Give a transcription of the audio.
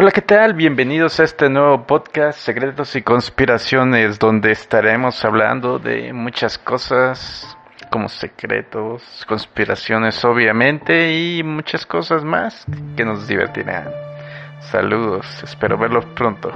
Hola, ¿qué tal? Bienvenidos a este nuevo podcast Secretos y Conspiraciones, donde estaremos hablando de muchas cosas como secretos, conspiraciones obviamente y muchas cosas más que nos divertirán. Saludos, espero verlos pronto.